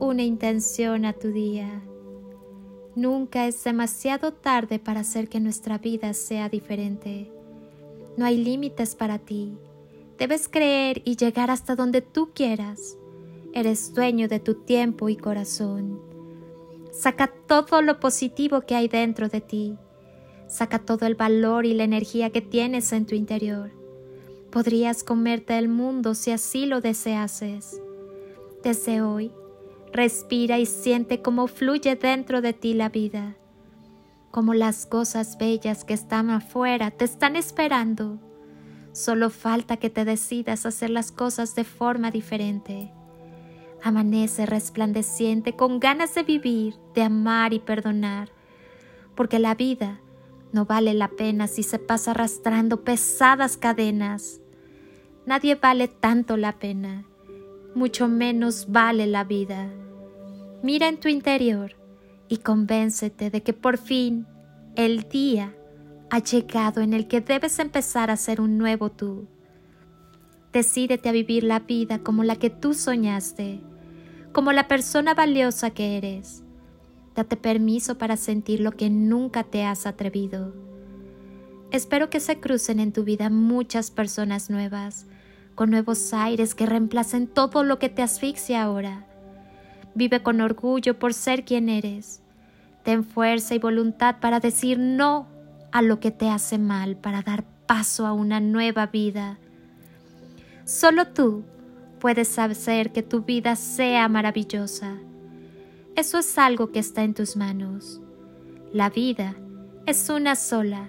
una intención a tu día. Nunca es demasiado tarde para hacer que nuestra vida sea diferente. No hay límites para ti. Debes creer y llegar hasta donde tú quieras. Eres dueño de tu tiempo y corazón. Saca todo lo positivo que hay dentro de ti. Saca todo el valor y la energía que tienes en tu interior. Podrías comerte el mundo si así lo deseases. Desde hoy, Respira y siente cómo fluye dentro de ti la vida, como las cosas bellas que están afuera te están esperando. Solo falta que te decidas hacer las cosas de forma diferente. Amanece resplandeciente con ganas de vivir, de amar y perdonar, porque la vida no vale la pena si se pasa arrastrando pesadas cadenas. Nadie vale tanto la pena mucho menos vale la vida. Mira en tu interior y convéncete de que por fin el día ha llegado en el que debes empezar a ser un nuevo tú. Decídete a vivir la vida como la que tú soñaste, como la persona valiosa que eres. Date permiso para sentir lo que nunca te has atrevido. Espero que se crucen en tu vida muchas personas nuevas con nuevos aires que reemplacen todo lo que te asfixia ahora. Vive con orgullo por ser quien eres. Ten fuerza y voluntad para decir no a lo que te hace mal, para dar paso a una nueva vida. Solo tú puedes hacer que tu vida sea maravillosa. Eso es algo que está en tus manos. La vida es una sola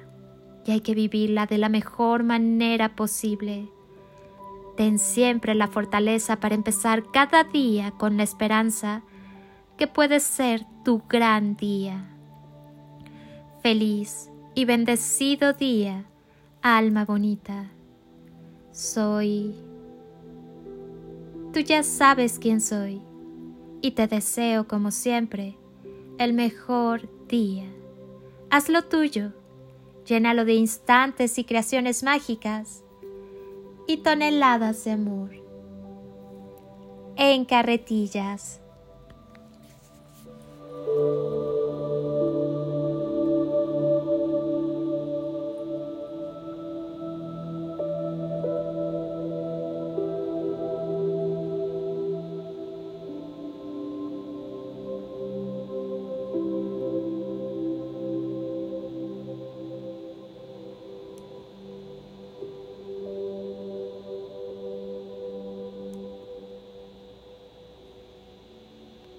y hay que vivirla de la mejor manera posible. Ten siempre la fortaleza para empezar cada día con la esperanza que puede ser tu gran día. Feliz y bendecido día, alma bonita. Soy... Tú ya sabes quién soy y te deseo como siempre el mejor día. Hazlo tuyo, llénalo de instantes y creaciones mágicas y toneladas de amor. En carretillas